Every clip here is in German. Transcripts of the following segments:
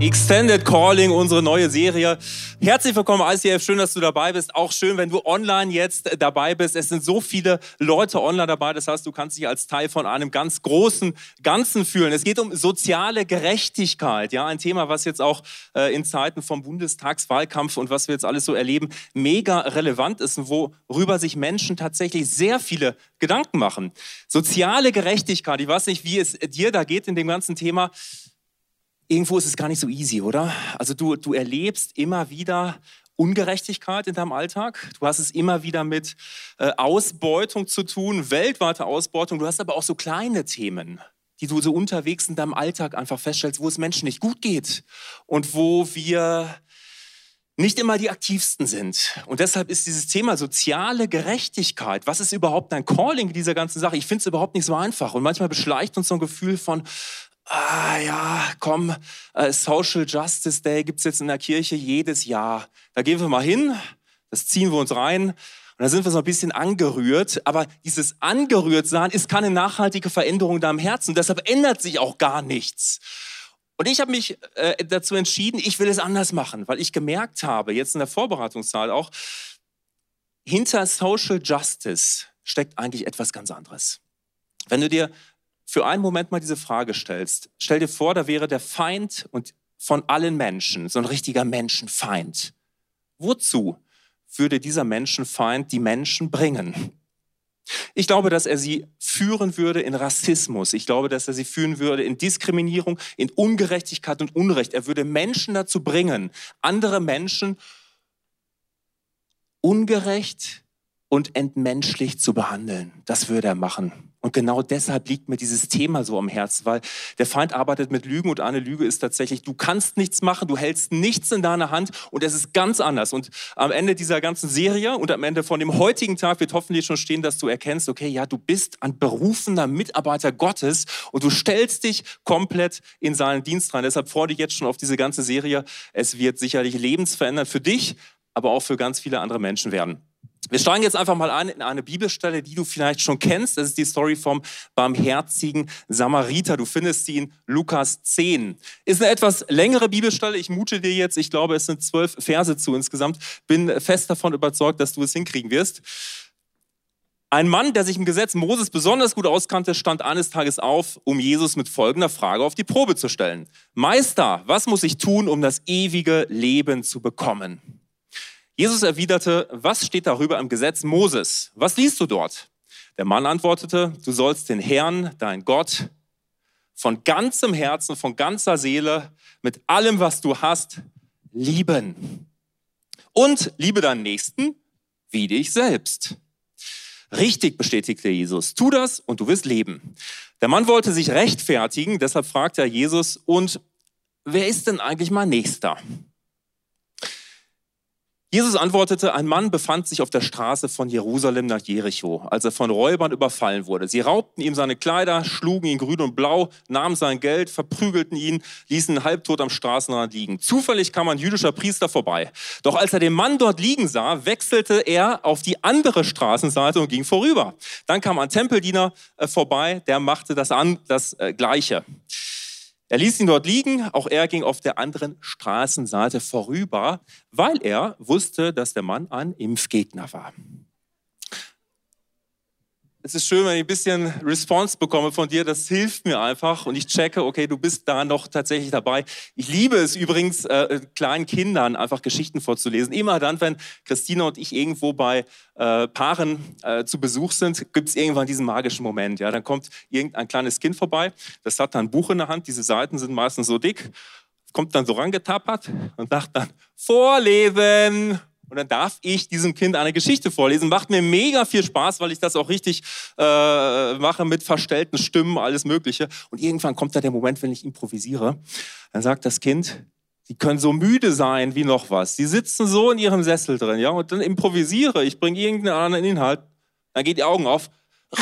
Extended Calling, unsere neue Serie. Herzlich willkommen, ICF. Schön, dass du dabei bist. Auch schön, wenn du online jetzt dabei bist. Es sind so viele Leute online dabei. Das heißt, du kannst dich als Teil von einem ganz großen Ganzen fühlen. Es geht um soziale Gerechtigkeit. Ja, ein Thema, was jetzt auch äh, in Zeiten vom Bundestagswahlkampf und was wir jetzt alles so erleben, mega relevant ist und worüber sich Menschen tatsächlich sehr viele Gedanken machen. Soziale Gerechtigkeit. Ich weiß nicht, wie es dir da geht in dem ganzen Thema irgendwo ist es gar nicht so easy, oder? Also du, du erlebst immer wieder Ungerechtigkeit in deinem Alltag. Du hast es immer wieder mit äh, Ausbeutung zu tun, weltweite Ausbeutung. Du hast aber auch so kleine Themen, die du so unterwegs in deinem Alltag einfach feststellst, wo es Menschen nicht gut geht und wo wir nicht immer die aktivsten sind. Und deshalb ist dieses Thema soziale Gerechtigkeit, was ist überhaupt dein Calling in dieser ganzen Sache? Ich finde es überhaupt nicht so einfach. Und manchmal beschleicht uns so ein Gefühl von, ah ja, komm, äh, Social Justice Day gibt's jetzt in der Kirche jedes Jahr. Da gehen wir mal hin, das ziehen wir uns rein. Und da sind wir so ein bisschen angerührt. Aber dieses angerührt sein ist keine nachhaltige Veränderung in deinem Herzen. Deshalb ändert sich auch gar nichts. Und ich habe mich äh, dazu entschieden, ich will es anders machen, weil ich gemerkt habe, jetzt in der Vorbereitungszahl auch, hinter Social Justice steckt eigentlich etwas ganz anderes. Wenn du dir für einen Moment mal diese Frage stellst, stell dir vor, da wäre der Feind und von allen Menschen, so ein richtiger Menschenfeind. Wozu würde dieser Menschenfeind die Menschen bringen? Ich glaube, dass er sie führen würde in Rassismus. Ich glaube, dass er sie führen würde in Diskriminierung, in Ungerechtigkeit und Unrecht. Er würde Menschen dazu bringen, andere Menschen ungerecht und entmenschlich zu behandeln. Das würde er machen. Und genau deshalb liegt mir dieses Thema so am Herzen, weil der Feind arbeitet mit Lügen und eine Lüge ist tatsächlich, du kannst nichts machen, du hältst nichts in deiner Hand und es ist ganz anders. Und am Ende dieser ganzen Serie und am Ende von dem heutigen Tag wird hoffentlich schon stehen, dass du erkennst, okay, ja, du bist ein berufener Mitarbeiter Gottes und du stellst dich komplett in seinen Dienst rein. Deshalb freue dich jetzt schon auf diese ganze Serie. Es wird sicherlich lebensverändert für dich, aber auch für ganz viele andere Menschen werden. Wir steigen jetzt einfach mal ein in eine Bibelstelle, die du vielleicht schon kennst. Das ist die Story vom barmherzigen Samariter. Du findest sie in Lukas 10. Ist eine etwas längere Bibelstelle. Ich mute dir jetzt, ich glaube, es sind zwölf Verse zu insgesamt. Bin fest davon überzeugt, dass du es hinkriegen wirst. Ein Mann, der sich im Gesetz Moses besonders gut auskannte, stand eines Tages auf, um Jesus mit folgender Frage auf die Probe zu stellen. Meister, was muss ich tun, um das ewige Leben zu bekommen? Jesus erwiderte, was steht darüber im Gesetz Moses? Was liest du dort? Der Mann antwortete, du sollst den Herrn, dein Gott, von ganzem Herzen, von ganzer Seele, mit allem, was du hast, lieben. Und liebe deinen Nächsten wie dich selbst. Richtig, bestätigte Jesus. Tu das und du wirst leben. Der Mann wollte sich rechtfertigen, deshalb fragte er Jesus, und wer ist denn eigentlich mein Nächster? Jesus antwortete, ein Mann befand sich auf der Straße von Jerusalem nach Jericho, als er von Räubern überfallen wurde. Sie raubten ihm seine Kleider, schlugen ihn grün und blau, nahmen sein Geld, verprügelten ihn, ließen ihn halbtot am Straßenrand liegen. Zufällig kam ein jüdischer Priester vorbei. Doch als er den Mann dort liegen sah, wechselte er auf die andere Straßenseite und ging vorüber. Dann kam ein Tempeldiener äh, vorbei, der machte das, an, das äh, Gleiche. Er ließ ihn dort liegen, auch er ging auf der anderen Straßenseite vorüber, weil er wusste, dass der Mann ein Impfgegner war es ist schön, wenn ich ein bisschen Response bekomme von dir. Das hilft mir einfach und ich checke, okay, du bist da noch tatsächlich dabei. Ich liebe es übrigens, äh, kleinen Kindern einfach Geschichten vorzulesen. Immer dann, wenn Christina und ich irgendwo bei äh, Paaren äh, zu Besuch sind, gibt es irgendwann diesen magischen Moment. Ja, dann kommt irgendein kleines Kind vorbei, das hat dann ein Buch in der Hand. Diese Seiten sind meistens so dick, kommt dann so rangetappert und sagt dann Vorlesen. Und dann darf ich diesem Kind eine Geschichte vorlesen. Macht mir mega viel Spaß, weil ich das auch richtig äh, mache mit verstellten Stimmen, alles Mögliche. Und irgendwann kommt da der Moment, wenn ich improvisiere. Dann sagt das Kind, die können so müde sein wie noch was. Die sitzen so in ihrem Sessel drin, ja. Und dann improvisiere. Ich bringe irgendeinen anderen Inhalt. Dann geht die Augen auf.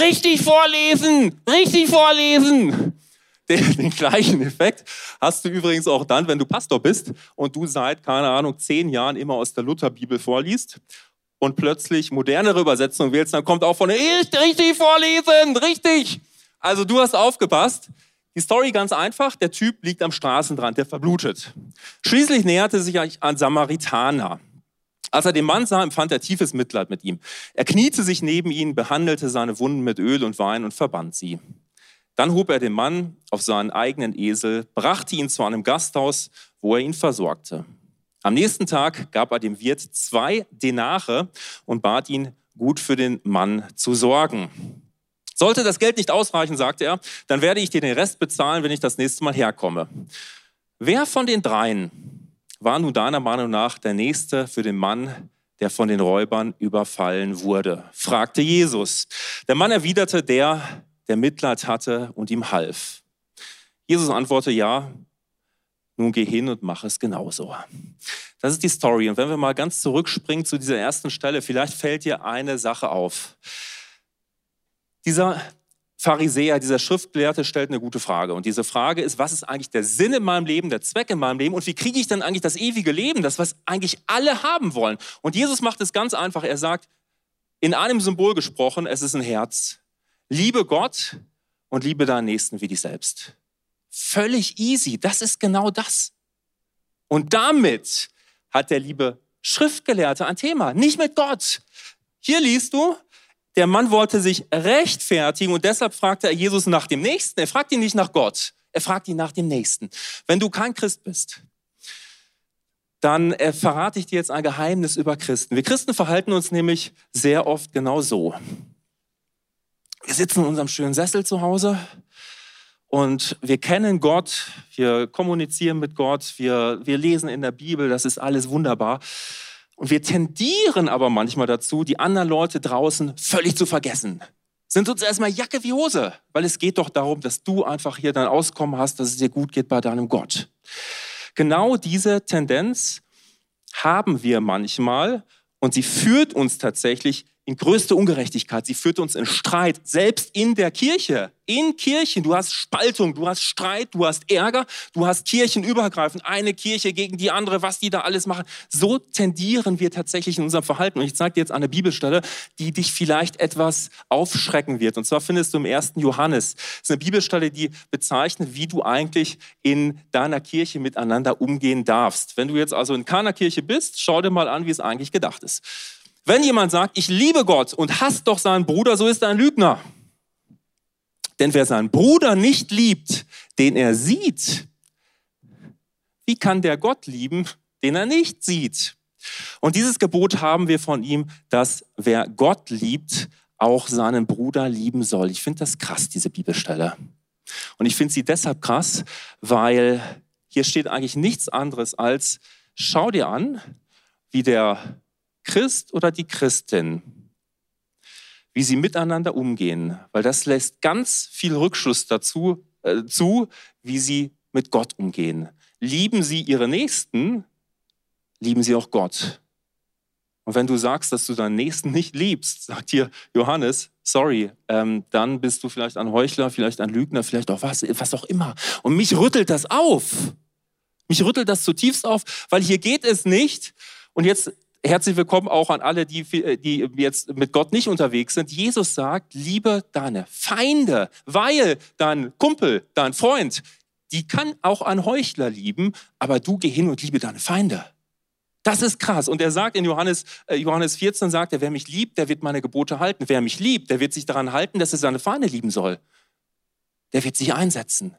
Richtig vorlesen! Richtig vorlesen! Den, den, gleichen Effekt hast du übrigens auch dann, wenn du Pastor bist und du seit, keine Ahnung, zehn Jahren immer aus der Lutherbibel vorliest und plötzlich modernere Übersetzungen wählst, dann kommt auch von der, richtig vorlesen, richtig. Also du hast aufgepasst. Die Story ganz einfach, der Typ liegt am Straßenrand, der verblutet. Schließlich näherte sich ein Samaritaner. Als er den Mann sah, empfand er tiefes Mitleid mit ihm. Er kniete sich neben ihn, behandelte seine Wunden mit Öl und Wein und verband sie. Dann hob er den Mann auf seinen eigenen Esel, brachte ihn zu einem Gasthaus, wo er ihn versorgte. Am nächsten Tag gab er dem Wirt zwei Denare und bat ihn, gut für den Mann zu sorgen. Sollte das Geld nicht ausreichen, sagte er, dann werde ich dir den Rest bezahlen, wenn ich das nächste Mal herkomme. Wer von den dreien war nun deiner Meinung nach der Nächste für den Mann, der von den Räubern überfallen wurde? fragte Jesus. Der Mann erwiderte, der, der Mitleid hatte und ihm half. Jesus antwortete, ja, nun geh hin und mach es genauso. Das ist die Story. Und wenn wir mal ganz zurückspringen zu dieser ersten Stelle, vielleicht fällt dir eine Sache auf. Dieser Pharisäer, dieser Schriftgelehrte stellt eine gute Frage. Und diese Frage ist, was ist eigentlich der Sinn in meinem Leben, der Zweck in meinem Leben und wie kriege ich dann eigentlich das ewige Leben, das, was eigentlich alle haben wollen? Und Jesus macht es ganz einfach. Er sagt, in einem Symbol gesprochen, es ist ein Herz. Liebe Gott und liebe deinen Nächsten wie dich selbst. Völlig easy. Das ist genau das. Und damit hat der liebe Schriftgelehrte ein Thema. Nicht mit Gott. Hier liest du, der Mann wollte sich rechtfertigen und deshalb fragte er Jesus nach dem Nächsten. Er fragt ihn nicht nach Gott, er fragt ihn nach dem Nächsten. Wenn du kein Christ bist, dann äh, verrate ich dir jetzt ein Geheimnis über Christen. Wir Christen verhalten uns nämlich sehr oft genau so. Wir sitzen in unserem schönen Sessel zu Hause und wir kennen Gott, wir kommunizieren mit Gott, wir, wir lesen in der Bibel, das ist alles wunderbar. Und wir tendieren aber manchmal dazu, die anderen Leute draußen völlig zu vergessen. Sind uns erstmal Jacke wie Hose, weil es geht doch darum, dass du einfach hier dein Auskommen hast, dass es dir gut geht bei deinem Gott. Genau diese Tendenz haben wir manchmal und sie führt uns tatsächlich in größte Ungerechtigkeit. Sie führt uns in Streit, selbst in der Kirche. In Kirchen, du hast Spaltung, du hast Streit, du hast Ärger, du hast kirchenübergreifend, eine Kirche gegen die andere, was die da alles machen. So tendieren wir tatsächlich in unserem Verhalten. Und ich zeige dir jetzt eine Bibelstelle, die dich vielleicht etwas aufschrecken wird. Und zwar findest du im ersten Johannes. Das ist eine Bibelstelle, die bezeichnet, wie du eigentlich in deiner Kirche miteinander umgehen darfst. Wenn du jetzt also in keiner Kirche bist, schau dir mal an, wie es eigentlich gedacht ist. Wenn jemand sagt, ich liebe Gott und hasst doch seinen Bruder, so ist er ein Lügner. Denn wer seinen Bruder nicht liebt, den er sieht, wie kann der Gott lieben, den er nicht sieht? Und dieses Gebot haben wir von ihm, dass wer Gott liebt, auch seinen Bruder lieben soll. Ich finde das krass, diese Bibelstelle. Und ich finde sie deshalb krass, weil hier steht eigentlich nichts anderes als, schau dir an, wie der Christ oder die Christin, wie sie miteinander umgehen, weil das lässt ganz viel Rückschluss dazu äh, zu, wie sie mit Gott umgehen. Lieben sie ihre Nächsten, lieben sie auch Gott. Und wenn du sagst, dass du deinen Nächsten nicht liebst, sagt dir Johannes, sorry, ähm, dann bist du vielleicht ein Heuchler, vielleicht ein Lügner, vielleicht auch was, was auch immer. Und mich rüttelt das auf. Mich rüttelt das zutiefst auf, weil hier geht es nicht. Und jetzt herzlich willkommen auch an alle, die, die jetzt mit Gott nicht unterwegs sind. Jesus sagt, liebe deine Feinde, weil dein Kumpel, dein Freund, die kann auch ein Heuchler lieben, aber du geh hin und liebe deine Feinde. Das ist krass. Und er sagt in Johannes, äh, Johannes 14, sagt er, wer mich liebt, der wird meine Gebote halten. Wer mich liebt, der wird sich daran halten, dass er seine Feinde lieben soll. Der wird sich einsetzen.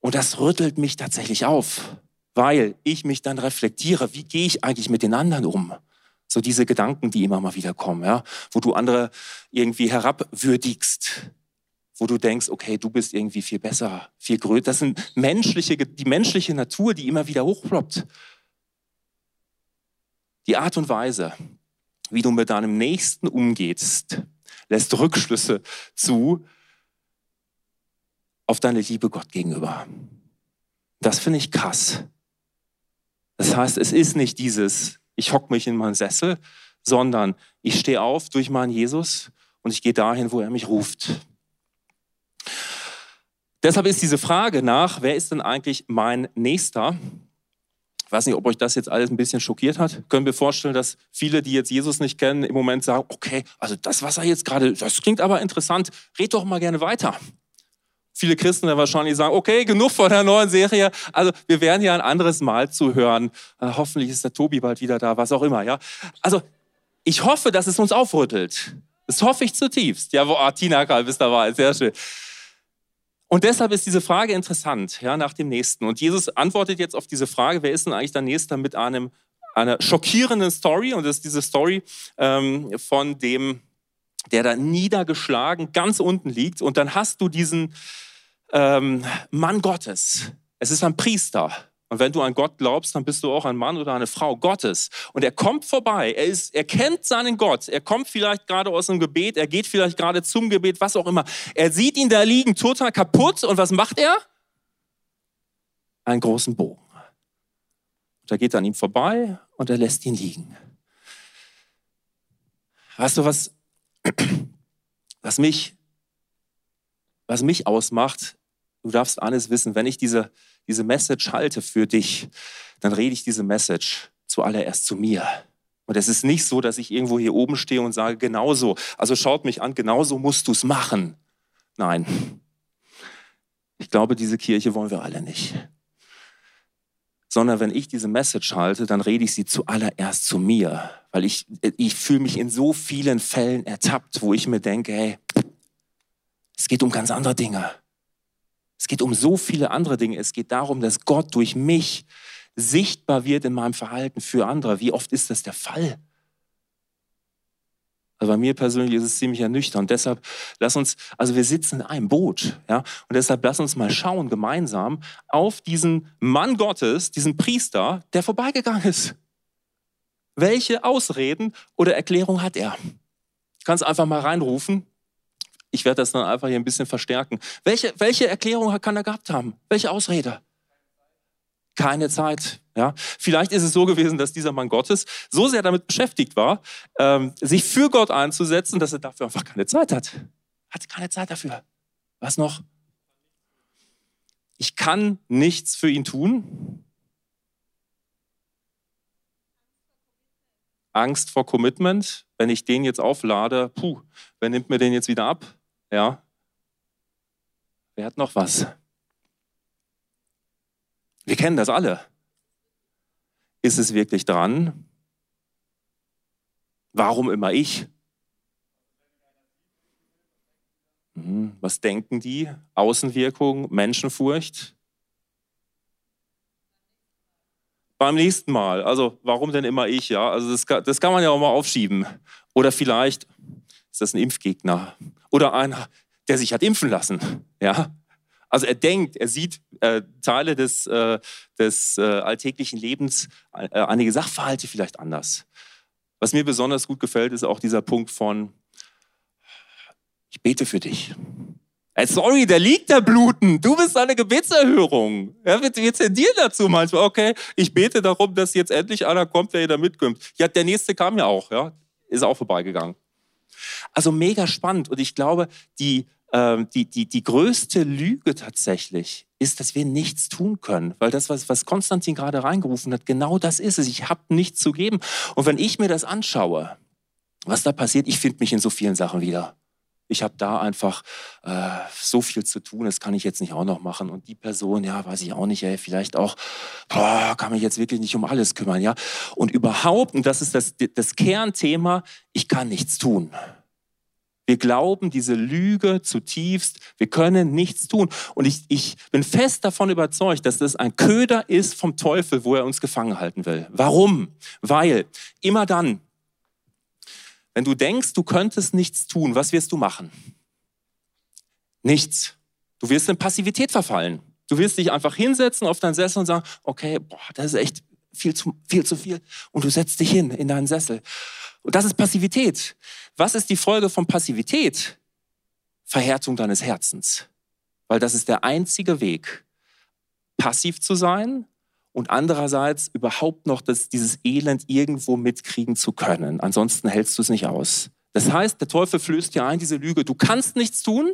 Und das rüttelt mich tatsächlich auf weil ich mich dann reflektiere, wie gehe ich eigentlich mit den anderen um? So diese Gedanken, die immer mal wieder kommen, ja, wo du andere irgendwie herabwürdigst, wo du denkst, okay, du bist irgendwie viel besser, viel größer. Das sind menschliche, die menschliche Natur, die immer wieder hochploppt. Die Art und Weise, wie du mit deinem Nächsten umgehst, lässt Rückschlüsse zu auf deine Liebe Gott gegenüber. Das finde ich krass. Das heißt, es ist nicht dieses, ich hock mich in meinen Sessel, sondern ich stehe auf durch meinen Jesus und ich gehe dahin, wo er mich ruft. Deshalb ist diese Frage nach, wer ist denn eigentlich mein Nächster? Ich weiß nicht, ob euch das jetzt alles ein bisschen schockiert hat. Können wir vorstellen, dass viele, die jetzt Jesus nicht kennen, im Moment sagen, okay, also das, was er jetzt gerade, das klingt aber interessant, red doch mal gerne weiter. Viele Christen dann wahrscheinlich sagen, okay, genug von der neuen Serie. Also wir werden ja ein anderes Mal zuhören. Äh, hoffentlich ist der Tobi bald wieder da, was auch immer. Ja, also ich hoffe, dass es uns aufrüttelt. Das hoffe ich zutiefst. Ja, wo, ah, Tina Karl ist dabei, sehr schön. Und deshalb ist diese Frage interessant, ja, nach dem Nächsten. Und Jesus antwortet jetzt auf diese Frage, wer ist denn eigentlich der Nächste mit einem, einer schockierenden Story? Und das ist diese Story ähm, von dem, der da niedergeschlagen ganz unten liegt. Und dann hast du diesen ähm, Mann Gottes. Es ist ein Priester. Und wenn du an Gott glaubst, dann bist du auch ein Mann oder eine Frau Gottes. Und er kommt vorbei. Er, ist, er kennt seinen Gott. Er kommt vielleicht gerade aus dem Gebet. Er geht vielleicht gerade zum Gebet, was auch immer. Er sieht ihn da liegen, total kaputt. Und was macht er? Einen großen Bogen. Und er geht an ihm vorbei und er lässt ihn liegen. Weißt du, was, was mich, was mich ausmacht? Du darfst alles wissen, wenn ich diese, diese Message halte für dich, dann rede ich diese Message zuallererst zu mir. Und es ist nicht so, dass ich irgendwo hier oben stehe und sage, genauso, also schaut mich an, genauso musst du es machen. Nein. Ich glaube, diese Kirche wollen wir alle nicht. Sondern wenn ich diese Message halte, dann rede ich sie zuallererst zu mir. Weil ich, ich fühle mich in so vielen Fällen ertappt, wo ich mir denke, hey, es geht um ganz andere Dinge. Es geht um so viele andere Dinge. Es geht darum, dass Gott durch mich sichtbar wird in meinem Verhalten für andere. Wie oft ist das der Fall? Also bei mir persönlich ist es ziemlich ernüchternd. Deshalb lass uns, also wir sitzen in einem Boot, ja, und deshalb lass uns mal schauen gemeinsam auf diesen Mann Gottes, diesen Priester, der vorbeigegangen ist. Welche Ausreden oder Erklärung hat er? Du kannst einfach mal reinrufen. Ich werde das dann einfach hier ein bisschen verstärken. Welche, welche Erklärung kann er gehabt haben? Welche Ausrede? Keine Zeit. Ja, vielleicht ist es so gewesen, dass dieser Mann Gottes so sehr damit beschäftigt war, ähm, sich für Gott einzusetzen, dass er dafür einfach keine Zeit hat. Hat keine Zeit dafür. Was noch? Ich kann nichts für ihn tun. Angst vor Commitment. Wenn ich den jetzt auflade, puh, wer nimmt mir den jetzt wieder ab? Ja. Wer hat noch was? Wir kennen das alle. Ist es wirklich dran? Warum immer ich? Hm, was denken die? Außenwirkung, Menschenfurcht? Beim nächsten Mal. Also, warum denn immer ich? Ja, also das, das kann man ja auch mal aufschieben. Oder vielleicht ist das ein Impfgegner oder einer, der sich hat impfen lassen. Ja? Also er denkt, er sieht äh, Teile des, äh, des äh, alltäglichen Lebens, äh, einige Sachverhalte vielleicht anders. Was mir besonders gut gefällt, ist auch dieser Punkt von, ich bete für dich. Hey, sorry, der liegt da bluten. Du bist eine Gebetserhörung. Ja, wir, wir tendieren dazu manchmal. Okay, ich bete darum, dass jetzt endlich einer kommt, der hier da mitkommt. Ja, der nächste kam ja auch, ja, ist auch vorbeigegangen. Also mega spannend. Und ich glaube, die, äh, die, die, die größte Lüge tatsächlich ist, dass wir nichts tun können. Weil das, was, was Konstantin gerade reingerufen hat, genau das ist es. Ich habe nichts zu geben. Und wenn ich mir das anschaue, was da passiert, ich finde mich in so vielen Sachen wieder. Ich habe da einfach äh, so viel zu tun, das kann ich jetzt nicht auch noch machen. Und die Person, ja, weiß ich auch nicht, ey, vielleicht auch, boah, kann mich jetzt wirklich nicht um alles kümmern, ja. Und überhaupt, und das ist das, das Kernthema, ich kann nichts tun. Wir glauben diese Lüge zutiefst. Wir können nichts tun. Und ich, ich bin fest davon überzeugt, dass das ein Köder ist vom Teufel, wo er uns gefangen halten will. Warum? Weil immer dann, wenn du denkst, du könntest nichts tun, was wirst du machen? Nichts. Du wirst in Passivität verfallen. Du wirst dich einfach hinsetzen auf deinen Sessel und sagen, okay, boah, das ist echt viel zu, viel zu viel. Und du setzt dich hin in deinen Sessel. Und das ist Passivität. Was ist die Folge von Passivität? Verhärtung deines Herzens. Weil das ist der einzige Weg, passiv zu sein und andererseits überhaupt noch das, dieses Elend irgendwo mitkriegen zu können. Ansonsten hältst du es nicht aus. Das heißt, der Teufel flößt dir ein, diese Lüge, du kannst nichts tun,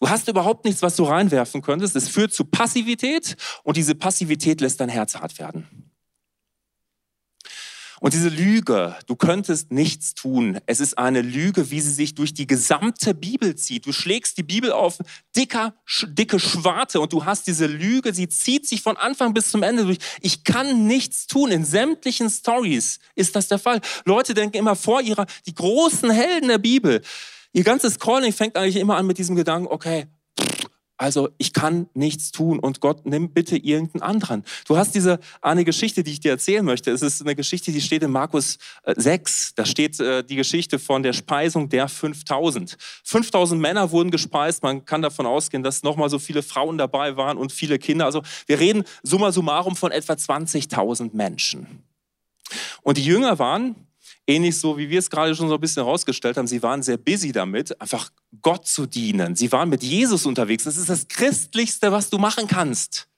Du hast überhaupt nichts, was du reinwerfen könntest. Es führt zu Passivität und diese Passivität lässt dein Herz hart werden. Und diese Lüge, du könntest nichts tun. Es ist eine Lüge, wie sie sich durch die gesamte Bibel zieht. Du schlägst die Bibel auf dicker, dicke Schwarte und du hast diese Lüge, sie zieht sich von Anfang bis zum Ende durch. Ich kann nichts tun. In sämtlichen Stories ist das der Fall. Leute denken immer vor ihrer, die großen Helden der Bibel, Ihr ganzes Calling fängt eigentlich immer an mit diesem Gedanken, okay, also ich kann nichts tun und Gott nimm bitte irgendeinen anderen. Du hast diese eine Geschichte, die ich dir erzählen möchte. Es ist eine Geschichte, die steht in Markus 6. Äh, da steht äh, die Geschichte von der Speisung der 5000. 5000 Männer wurden gespeist. Man kann davon ausgehen, dass nochmal so viele Frauen dabei waren und viele Kinder. Also wir reden summa summarum von etwa 20.000 Menschen. Und die Jünger waren ähnlich so, wie wir es gerade schon so ein bisschen herausgestellt haben, sie waren sehr busy damit, einfach Gott zu dienen. Sie waren mit Jesus unterwegs. Das ist das Christlichste, was du machen kannst.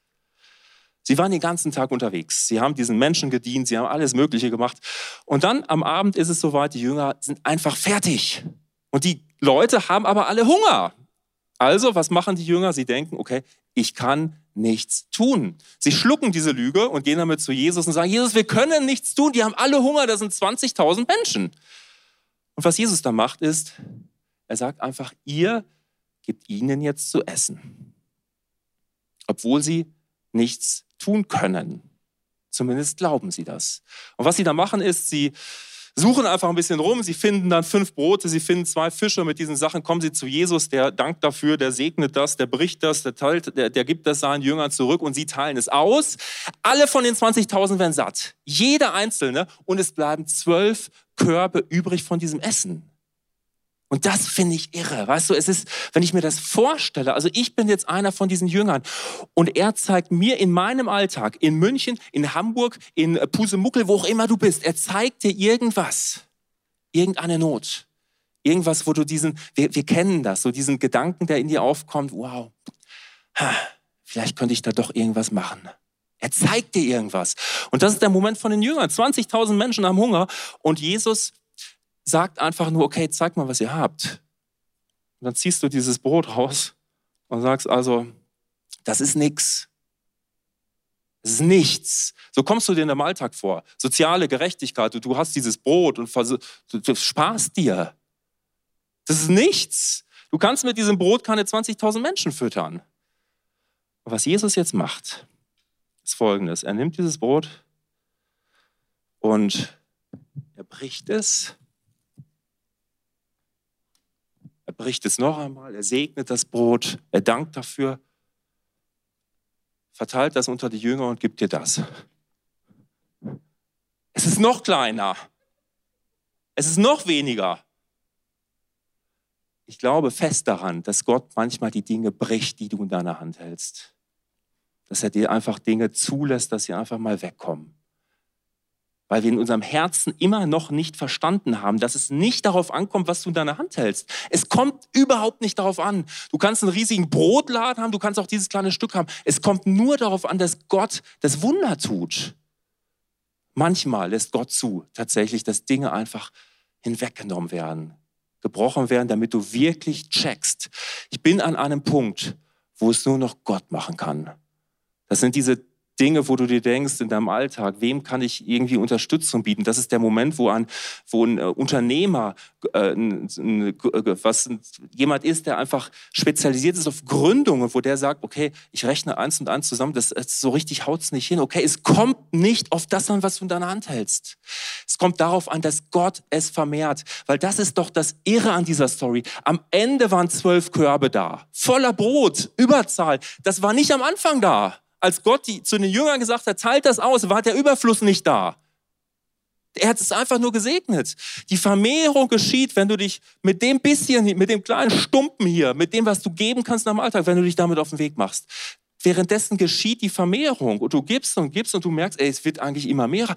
Sie waren den ganzen Tag unterwegs. Sie haben diesen Menschen gedient, sie haben alles Mögliche gemacht. Und dann am Abend ist es soweit, die Jünger sind einfach fertig. Und die Leute haben aber alle Hunger. Also, was machen die Jünger? Sie denken, okay, ich kann nichts tun. Sie schlucken diese Lüge und gehen damit zu Jesus und sagen, Jesus, wir können nichts tun, die haben alle Hunger, das sind 20.000 Menschen. Und was Jesus da macht, ist, er sagt einfach, ihr gebt ihnen jetzt zu essen, obwohl sie nichts tun können. Zumindest glauben sie das. Und was sie da machen, ist, sie suchen einfach ein bisschen rum, sie finden dann fünf Brote, sie finden zwei Fische mit diesen Sachen, kommen sie zu Jesus, der dankt dafür, der segnet das, der bricht das, der, teilt, der, der gibt das seinen Jüngern zurück und sie teilen es aus. Alle von den 20.000 werden satt, jeder einzelne und es bleiben zwölf Körbe übrig von diesem Essen. Und das finde ich irre. Weißt du, es ist, wenn ich mir das vorstelle, also ich bin jetzt einer von diesen Jüngern und er zeigt mir in meinem Alltag, in München, in Hamburg, in Pusemuckel, wo auch immer du bist, er zeigt dir irgendwas, irgendeine Not, irgendwas, wo du diesen, wir, wir kennen das, so diesen Gedanken, der in dir aufkommt, wow, vielleicht könnte ich da doch irgendwas machen. Er zeigt dir irgendwas. Und das ist der Moment von den Jüngern. 20.000 Menschen haben Hunger und Jesus sagt einfach nur, okay, zeig mal, was ihr habt. Und dann ziehst du dieses Brot raus und sagst also, das ist nichts. Das ist nichts. So kommst du dir in deinem Alltag vor. Soziale Gerechtigkeit, du, du hast dieses Brot und du, du sparst dir. Das ist nichts. Du kannst mit diesem Brot keine 20.000 Menschen füttern. Und was Jesus jetzt macht, ist folgendes. Er nimmt dieses Brot und er bricht es Er bricht es noch einmal, er segnet das Brot, er dankt dafür, verteilt das unter die Jünger und gibt dir das. Es ist noch kleiner. Es ist noch weniger. Ich glaube fest daran, dass Gott manchmal die Dinge bricht, die du in deiner Hand hältst. Dass er dir einfach Dinge zulässt, dass sie einfach mal wegkommen weil wir in unserem Herzen immer noch nicht verstanden haben, dass es nicht darauf ankommt, was du in deiner Hand hältst. Es kommt überhaupt nicht darauf an. Du kannst einen riesigen Brotladen haben, du kannst auch dieses kleine Stück haben. Es kommt nur darauf an, dass Gott das Wunder tut. Manchmal lässt Gott zu, tatsächlich, dass Dinge einfach hinweggenommen werden, gebrochen werden, damit du wirklich checkst. Ich bin an einem Punkt, wo es nur noch Gott machen kann. Das sind diese Dinge, wo du dir denkst in deinem Alltag, wem kann ich irgendwie Unterstützung bieten? Das ist der Moment, wo ein, wo ein äh, Unternehmer, äh, ein, ein, äh, was jemand ist, der einfach spezialisiert ist auf Gründungen, wo der sagt, okay, ich rechne eins und eins zusammen, das, das so richtig haut's nicht hin. Okay, es kommt nicht auf das an, was du in deiner Hand hältst. Es kommt darauf an, dass Gott es vermehrt, weil das ist doch das Irre an dieser Story. Am Ende waren zwölf Körbe da, voller Brot, Überzahl. Das war nicht am Anfang da als Gott die, zu den Jüngern gesagt hat, teilt das aus, war der Überfluss nicht da. Er hat es einfach nur gesegnet. Die Vermehrung geschieht, wenn du dich mit dem bisschen, mit dem kleinen Stumpen hier, mit dem, was du geben kannst am Alltag, wenn du dich damit auf den Weg machst. Währenddessen geschieht die Vermehrung und du gibst und gibst und du merkst, ey, es wird eigentlich immer mehr,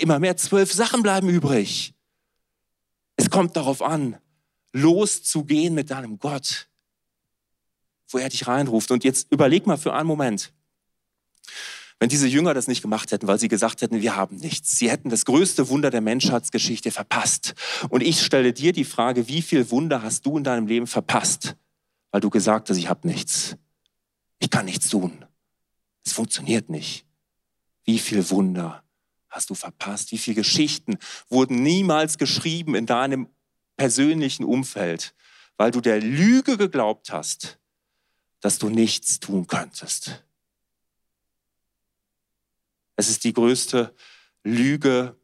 immer mehr, zwölf Sachen bleiben übrig. Es kommt darauf an, loszugehen mit deinem Gott, wo er dich reinruft. Und jetzt überleg mal für einen Moment, wenn diese Jünger das nicht gemacht hätten, weil sie gesagt hätten, wir haben nichts. Sie hätten das größte Wunder der Menschheitsgeschichte verpasst. Und ich stelle dir die Frage, wie viel Wunder hast du in deinem Leben verpasst, weil du gesagt hast, ich habe nichts. Ich kann nichts tun. Es funktioniert nicht. Wie viel Wunder hast du verpasst? Wie viele Geschichten wurden niemals geschrieben in deinem persönlichen Umfeld, weil du der Lüge geglaubt hast, dass du nichts tun könntest? Es ist die größte Lüge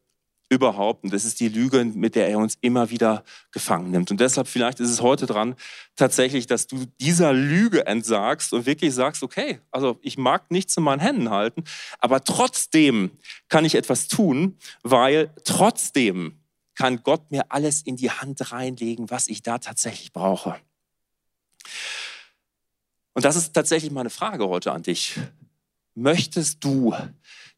überhaupt. Und das ist die Lüge, mit der er uns immer wieder gefangen nimmt. Und deshalb vielleicht ist es heute dran, tatsächlich, dass du dieser Lüge entsagst und wirklich sagst, okay, also ich mag nichts in meinen Händen halten, aber trotzdem kann ich etwas tun, weil trotzdem kann Gott mir alles in die Hand reinlegen, was ich da tatsächlich brauche. Und das ist tatsächlich meine Frage heute an dich. Möchtest du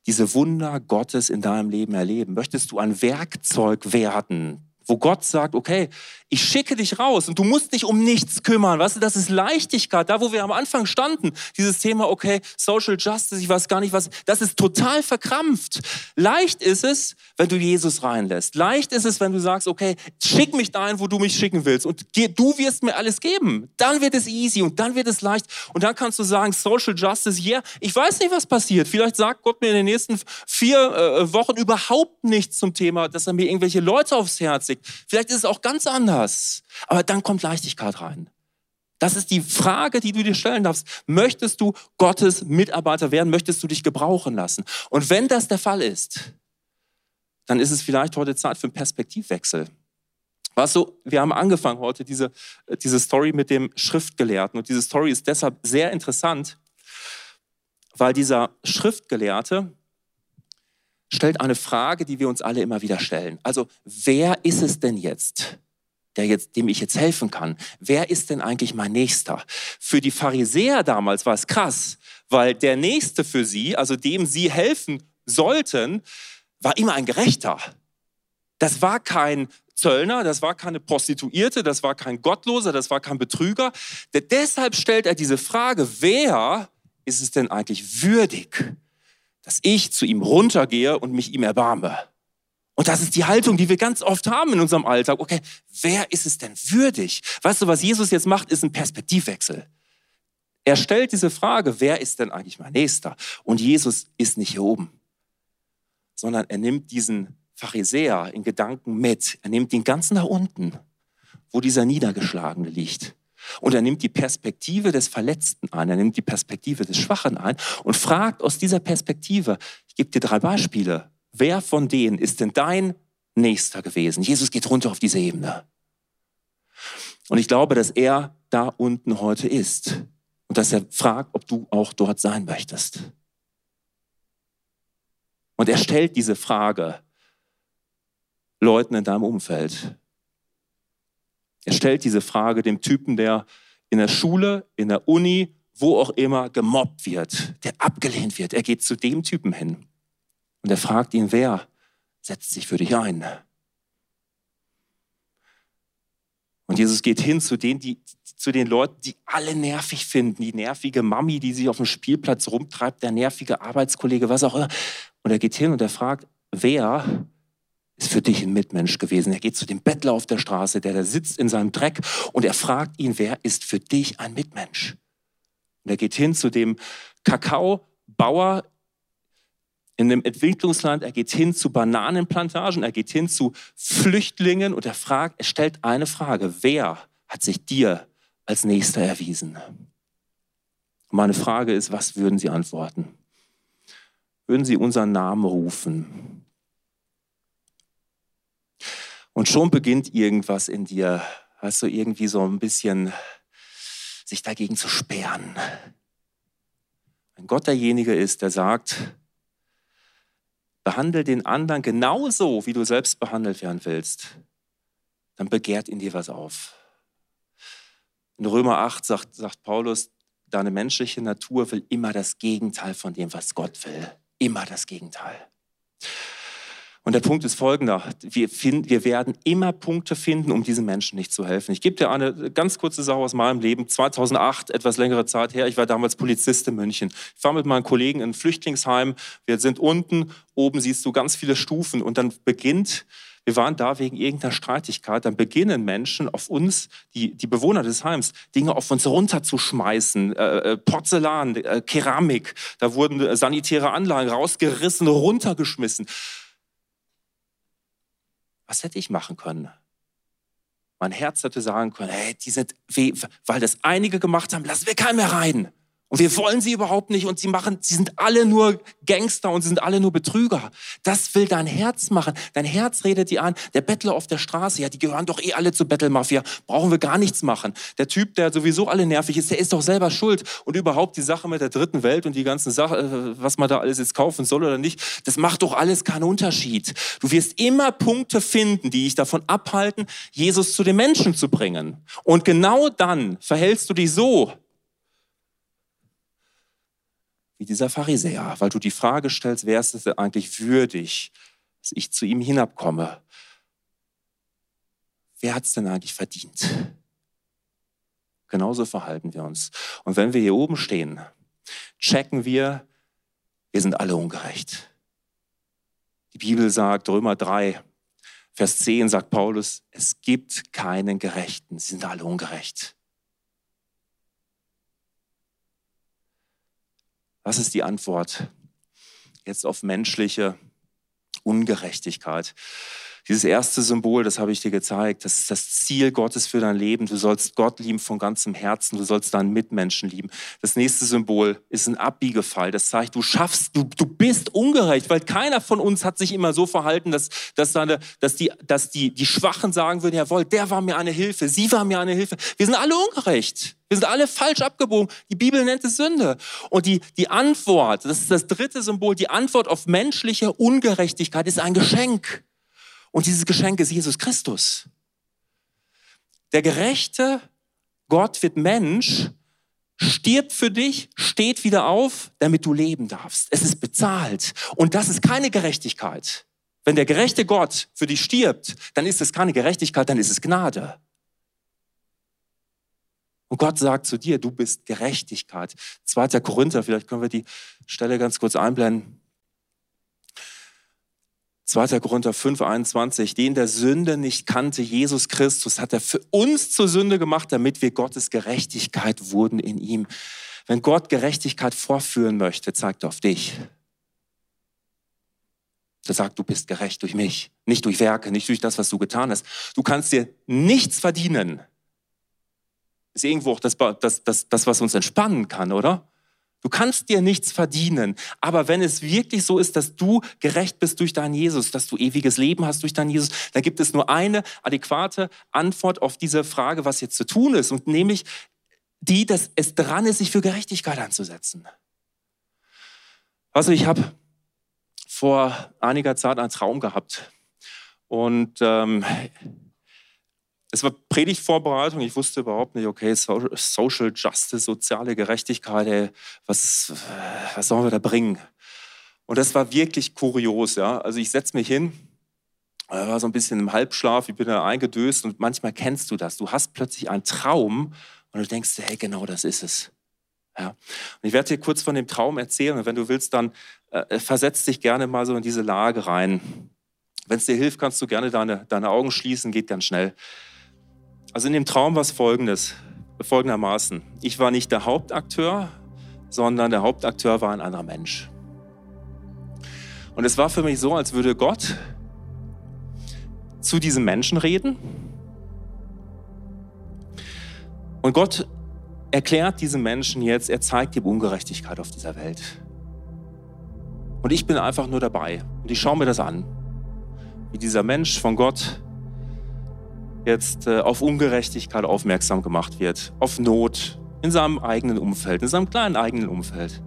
diese Wunder Gottes in deinem Leben erleben? Möchtest du ein Werkzeug werden, wo Gott sagt, okay, ich schicke dich raus und du musst dich um nichts kümmern. Weißt du, das ist Leichtigkeit. Da, wo wir am Anfang standen, dieses Thema, okay, Social Justice, ich weiß gar nicht was, das ist total verkrampft. Leicht ist es, wenn du Jesus reinlässt. Leicht ist es, wenn du sagst, okay, schick mich dahin, wo du mich schicken willst und du wirst mir alles geben. Dann wird es easy und dann wird es leicht und dann kannst du sagen, Social Justice, yeah, ich weiß nicht, was passiert. Vielleicht sagt Gott mir in den nächsten vier äh, Wochen überhaupt nichts zum Thema, dass er mir irgendwelche Leute aufs Herz legt. Vielleicht ist es auch ganz anders. Aber dann kommt Leichtigkeit rein. Das ist die Frage, die du dir stellen darfst. Möchtest du Gottes Mitarbeiter werden? Möchtest du dich gebrauchen lassen? Und wenn das der Fall ist, dann ist es vielleicht heute Zeit für einen Perspektivwechsel. Weißt du, wir haben angefangen heute diese, diese Story mit dem Schriftgelehrten. Und diese Story ist deshalb sehr interessant, weil dieser Schriftgelehrte stellt eine Frage, die wir uns alle immer wieder stellen. Also, wer ist es denn jetzt, der jetzt, dem ich jetzt helfen kann. Wer ist denn eigentlich mein Nächster? Für die Pharisäer damals war es krass, weil der Nächste für sie, also dem sie helfen sollten, war immer ein Gerechter. Das war kein Zöllner, das war keine Prostituierte, das war kein Gottloser, das war kein Betrüger. Deshalb stellt er diese Frage, wer ist es denn eigentlich würdig, dass ich zu ihm runtergehe und mich ihm erbarme? Und das ist die Haltung, die wir ganz oft haben in unserem Alltag. Okay, wer ist es denn würdig? Weißt du, was Jesus jetzt macht, ist ein Perspektivwechsel. Er stellt diese Frage, wer ist denn eigentlich mein Nächster? Und Jesus ist nicht hier oben, sondern er nimmt diesen Pharisäer in Gedanken mit. Er nimmt ihn ganz nach unten, wo dieser Niedergeschlagene liegt. Und er nimmt die Perspektive des Verletzten ein, er nimmt die Perspektive des Schwachen ein und fragt aus dieser Perspektive, ich gebe dir drei Beispiele, wer von denen ist denn dein Nächster gewesen? Jesus geht runter auf diese Ebene. Und ich glaube, dass er da unten heute ist und dass er fragt, ob du auch dort sein möchtest. Und er stellt diese Frage Leuten in deinem Umfeld. Er stellt diese Frage dem Typen, der in der Schule, in der Uni, wo auch immer gemobbt wird, der abgelehnt wird. Er geht zu dem Typen hin. Und er fragt ihn, wer setzt sich für dich ein? Und Jesus geht hin zu den, die, zu den Leuten, die alle nervig finden. Die nervige Mami, die sich auf dem Spielplatz rumtreibt, der nervige Arbeitskollege, was auch immer. Und er geht hin und er fragt, wer ist für dich ein Mitmensch gewesen? Er geht zu dem Bettler auf der Straße, der da sitzt in seinem Dreck und er fragt ihn, wer ist für dich ein Mitmensch? Und er geht hin zu dem Kakaobauer in einem Entwicklungsland, er geht hin zu Bananenplantagen, er geht hin zu Flüchtlingen und er fragt, er stellt eine Frage, wer hat sich dir als Nächster erwiesen? Und meine Frage ist, was würden Sie antworten? Würden Sie unseren Namen rufen? Und schon beginnt irgendwas in dir, hast du irgendwie so ein bisschen sich dagegen zu sperren. Wenn Gott derjenige ist, der sagt, behandle den anderen genauso, wie du selbst behandelt werden willst, dann begehrt in dir was auf. In Römer 8 sagt, sagt Paulus, deine menschliche Natur will immer das Gegenteil von dem, was Gott will. Immer das Gegenteil. Und der Punkt ist folgender. Wir, find, wir werden immer Punkte finden, um diesen Menschen nicht zu helfen. Ich gebe dir eine ganz kurze Sache aus meinem Leben. 2008, etwas längere Zeit her, ich war damals Polizist in München. Ich war mit meinen Kollegen in ein Flüchtlingsheim. Wir sind unten, oben siehst du ganz viele Stufen und dann beginnt wir waren da wegen irgendeiner Streitigkeit, dann beginnen Menschen auf uns, die, die Bewohner des Heims, Dinge auf uns runterzuschmeißen. Äh, äh Porzellan, äh, Keramik, da wurden sanitäre Anlagen rausgerissen, runtergeschmissen. Was hätte ich machen können? Mein Herz hätte sagen können, hey, die sind, weil das einige gemacht haben, lassen wir keinen mehr rein. Und wir wollen sie überhaupt nicht und sie machen, sie sind alle nur Gangster und sie sind alle nur Betrüger. Das will dein Herz machen. Dein Herz redet die an. Der Bettler auf der Straße, ja, die gehören doch eh alle zur Bettelmafia. Brauchen wir gar nichts machen. Der Typ, der sowieso alle nervig ist, der ist doch selber schuld. Und überhaupt die Sache mit der dritten Welt und die ganzen Sachen, äh, was man da alles jetzt kaufen soll oder nicht, das macht doch alles keinen Unterschied. Du wirst immer Punkte finden, die dich davon abhalten, Jesus zu den Menschen zu bringen. Und genau dann verhältst du dich so, wie dieser Pharisäer, weil du die Frage stellst, wer ist es eigentlich würdig, dass ich zu ihm hinabkomme? Wer hat es denn eigentlich verdient? Genauso verhalten wir uns. Und wenn wir hier oben stehen, checken wir, wir sind alle ungerecht. Die Bibel sagt, Römer 3, Vers 10 sagt Paulus, es gibt keinen Gerechten, sie sind alle ungerecht. Was ist die Antwort jetzt auf menschliche Ungerechtigkeit? Dieses erste Symbol, das habe ich dir gezeigt, das ist das Ziel Gottes für dein Leben. Du sollst Gott lieben von ganzem Herzen, du sollst deinen Mitmenschen lieben. Das nächste Symbol ist ein Abbiegefall. Das zeigt, du schaffst, du, du bist ungerecht, weil keiner von uns hat sich immer so verhalten, dass, dass, seine, dass, die, dass die, die Schwachen sagen würden, jawohl, der war mir eine Hilfe, sie war mir eine Hilfe. Wir sind alle ungerecht. Wir sind alle falsch abgebogen. Die Bibel nennt es Sünde. Und die, die Antwort, das ist das dritte Symbol, die Antwort auf menschliche Ungerechtigkeit ist ein Geschenk. Und dieses Geschenk ist Jesus Christus. Der gerechte Gott wird Mensch, stirbt für dich, steht wieder auf, damit du leben darfst. Es ist bezahlt. Und das ist keine Gerechtigkeit. Wenn der gerechte Gott für dich stirbt, dann ist es keine Gerechtigkeit, dann ist es Gnade. Und Gott sagt zu dir, du bist Gerechtigkeit. 2. Korinther, vielleicht können wir die Stelle ganz kurz einblenden. 2. Korinther 5, 21, den der Sünde nicht kannte, Jesus Christus, hat er für uns zur Sünde gemacht, damit wir Gottes Gerechtigkeit wurden in ihm. Wenn Gott Gerechtigkeit vorführen möchte, zeigt er auf dich. Er sagt, du bist gerecht durch mich, nicht durch Werke, nicht durch das, was du getan hast. Du kannst dir nichts verdienen. Ist irgendwo auch das, das, das, das was uns entspannen kann, oder? Du kannst dir nichts verdienen. Aber wenn es wirklich so ist, dass du gerecht bist durch deinen Jesus, dass du ewiges Leben hast durch deinen Jesus, dann gibt es nur eine adäquate Antwort auf diese Frage, was jetzt zu tun ist. Und nämlich die, dass es dran ist, sich für Gerechtigkeit anzusetzen. Also ich habe vor einiger Zeit einen Traum gehabt. Und ähm, es war Predigtvorbereitung. Ich wusste überhaupt nicht, okay, Social Justice, soziale Gerechtigkeit, ey, was, was sollen wir da bringen? Und das war wirklich kurios. Ja? Also ich setze mich hin, war so ein bisschen im Halbschlaf, ich bin da eingedöst und manchmal kennst du das. Du hast plötzlich einen Traum und du denkst, hey, genau das ist es. Ja. Und ich werde dir kurz von dem Traum erzählen und wenn du willst, dann äh, versetz dich gerne mal so in diese Lage rein. Wenn es dir hilft, kannst du gerne deine, deine Augen schließen, geht ganz schnell. Also in dem Traum war es folgendes, folgendermaßen. Ich war nicht der Hauptakteur, sondern der Hauptakteur war ein anderer Mensch. Und es war für mich so, als würde Gott zu diesem Menschen reden. Und Gott erklärt diesem Menschen jetzt, er zeigt ihm Ungerechtigkeit auf dieser Welt. Und ich bin einfach nur dabei. Und ich schaue mir das an, wie dieser Mensch von Gott jetzt äh, auf Ungerechtigkeit aufmerksam gemacht wird, auf Not in seinem eigenen Umfeld, in seinem kleinen eigenen Umfeld.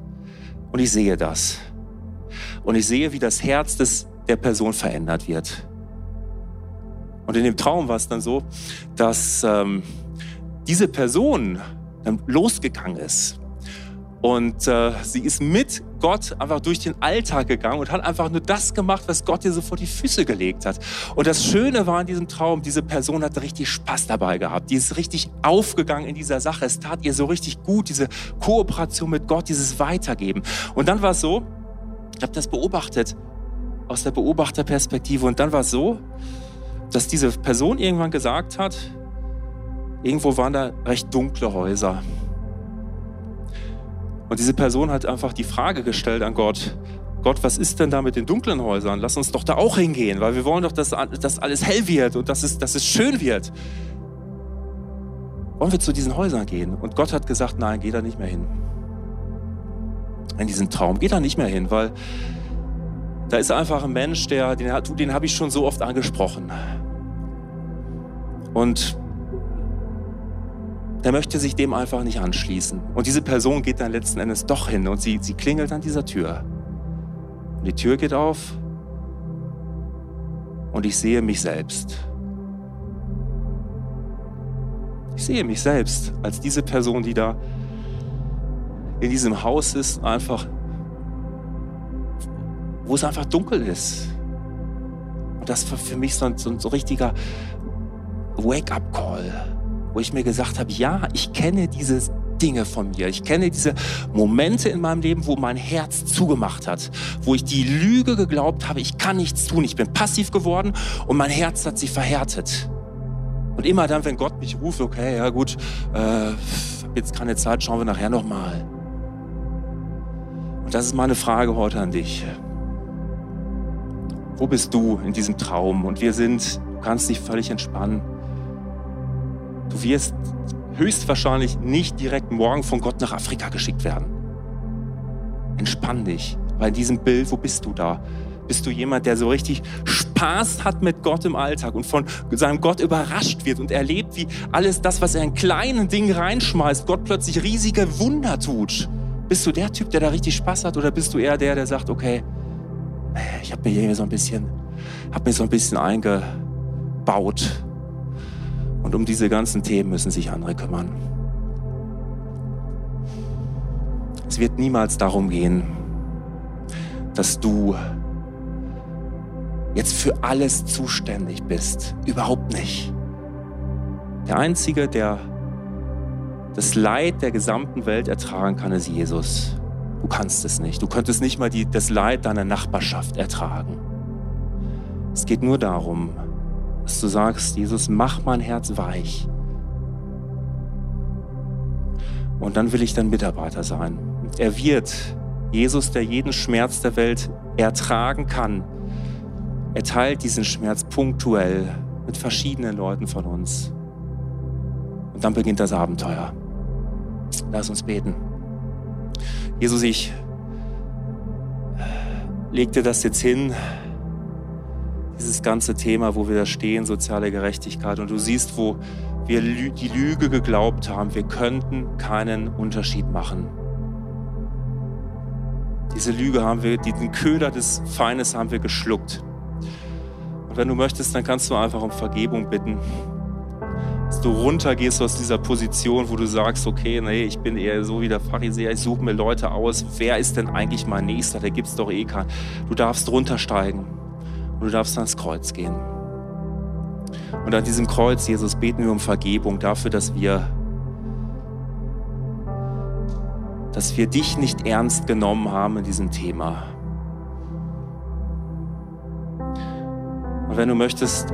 Und ich sehe das. Und ich sehe, wie das Herz des, der Person verändert wird. Und in dem Traum war es dann so, dass ähm, diese Person dann losgegangen ist und äh, sie ist mit Gott einfach durch den Alltag gegangen und hat einfach nur das gemacht, was Gott ihr so vor die Füße gelegt hat. Und das Schöne war in diesem Traum, diese Person hat richtig Spaß dabei gehabt. Die ist richtig aufgegangen in dieser Sache. Es tat ihr so richtig gut, diese Kooperation mit Gott, dieses Weitergeben. Und dann war es so, ich habe das beobachtet aus der Beobachterperspektive. Und dann war es so, dass diese Person irgendwann gesagt hat, irgendwo waren da recht dunkle Häuser. Und diese Person hat einfach die Frage gestellt an Gott, Gott, was ist denn da mit den dunklen Häusern? Lass uns doch da auch hingehen, weil wir wollen doch, dass, dass alles hell wird und dass es, dass es schön wird. Wollen wir zu diesen Häusern gehen? Und Gott hat gesagt, nein, geh da nicht mehr hin. In diesen Traum, geh da nicht mehr hin, weil da ist einfach ein Mensch, der, den, den habe ich schon so oft angesprochen. Und der möchte sich dem einfach nicht anschließen. Und diese Person geht dann letzten Endes doch hin und sie, sie klingelt an dieser Tür. Und die Tür geht auf und ich sehe mich selbst. Ich sehe mich selbst als diese Person, die da in diesem Haus ist, einfach, wo es einfach dunkel ist. Und das war für mich so ein, so ein richtiger Wake-up-Call, wo ich mir gesagt habe, ja, ich kenne diese Dinge von mir. Ich kenne diese Momente in meinem Leben, wo mein Herz zugemacht hat, wo ich die Lüge geglaubt habe, ich kann nichts tun, ich bin passiv geworden und mein Herz hat sich verhärtet. Und immer dann, wenn Gott mich ruft, okay, ja gut, äh, jetzt keine Zeit, schauen wir nachher nochmal. Und das ist meine Frage heute an dich. Wo bist du in diesem Traum? Und wir sind, du kannst dich völlig entspannen. Du wirst höchstwahrscheinlich nicht direkt morgen von Gott nach Afrika geschickt werden. Entspann dich, weil in diesem Bild, wo bist du da? Bist du jemand, der so richtig Spaß hat mit Gott im Alltag und von seinem Gott überrascht wird und erlebt, wie alles das, was er in kleinen Dingen reinschmeißt, Gott plötzlich riesige Wunder tut? Bist du der Typ, der da richtig Spaß hat oder bist du eher der, der sagt, okay, ich habe mir hier so ein bisschen, habe mir so ein bisschen eingebaut und um diese ganzen Themen müssen sich andere kümmern. Es wird niemals darum gehen, dass du jetzt für alles zuständig bist. Überhaupt nicht. Der Einzige, der das Leid der gesamten Welt ertragen kann, ist Jesus. Du kannst es nicht. Du könntest nicht mal die, das Leid deiner Nachbarschaft ertragen. Es geht nur darum, dass du sagst, Jesus, mach mein Herz weich. Und dann will ich dein Mitarbeiter sein. Er wird, Jesus, der jeden Schmerz der Welt ertragen kann, er teilt diesen Schmerz punktuell mit verschiedenen Leuten von uns. Und dann beginnt das Abenteuer. Lass uns beten. Jesus, ich leg dir das jetzt hin, dieses ganze Thema, wo wir da stehen, soziale Gerechtigkeit. Und du siehst, wo wir die Lüge geglaubt haben, wir könnten keinen Unterschied machen. Diese Lüge haben wir, diesen Köder des Feindes haben wir geschluckt. Und wenn du möchtest, dann kannst du einfach um Vergebung bitten. Dass du runtergehst aus dieser Position, wo du sagst, okay, nee, ich bin eher so wie der Pharisäer, ich suche mir Leute aus. Wer ist denn eigentlich mein Nächster? Da gibt es doch eh keinen. Du darfst runtersteigen. Und du darfst ans Kreuz gehen. Und an diesem Kreuz, Jesus, beten wir um Vergebung dafür, dass wir, dass wir dich nicht ernst genommen haben in diesem Thema. Und wenn du möchtest,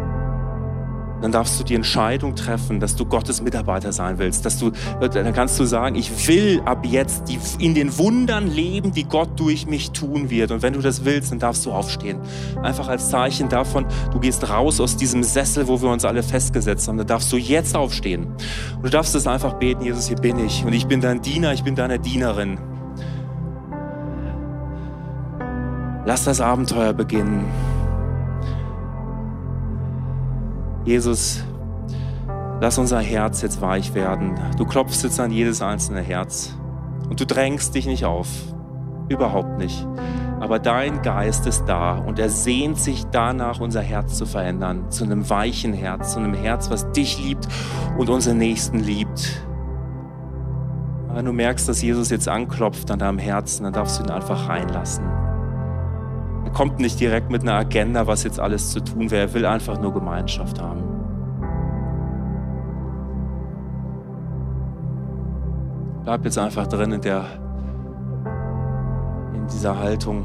dann darfst du die Entscheidung treffen, dass du Gottes Mitarbeiter sein willst. Dass du, dann kannst du sagen, ich will ab jetzt die, in den Wundern leben, die Gott durch mich tun wird. Und wenn du das willst, dann darfst du aufstehen. Einfach als Zeichen davon, du gehst raus aus diesem Sessel, wo wir uns alle festgesetzt haben. Dann darfst du jetzt aufstehen. Und du darfst es einfach beten, Jesus, hier bin ich. Und ich bin dein Diener, ich bin deine Dienerin. Lass das Abenteuer beginnen. Jesus, lass unser Herz jetzt weich werden. Du klopfst jetzt an jedes einzelne Herz und du drängst dich nicht auf. Überhaupt nicht. Aber dein Geist ist da und er sehnt sich danach, unser Herz zu verändern. Zu einem weichen Herz, zu einem Herz, was dich liebt und unseren Nächsten liebt. Wenn du merkst, dass Jesus jetzt anklopft an deinem Herzen, dann darfst du ihn einfach reinlassen kommt nicht direkt mit einer Agenda, was jetzt alles zu tun wäre. Er will einfach nur Gemeinschaft haben. Bleib jetzt einfach drin in, der, in dieser Haltung.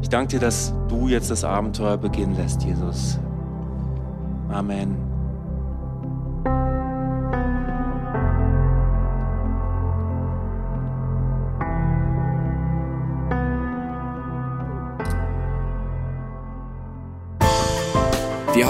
Ich danke dir, dass du jetzt das Abenteuer beginnen lässt, Jesus. Amen.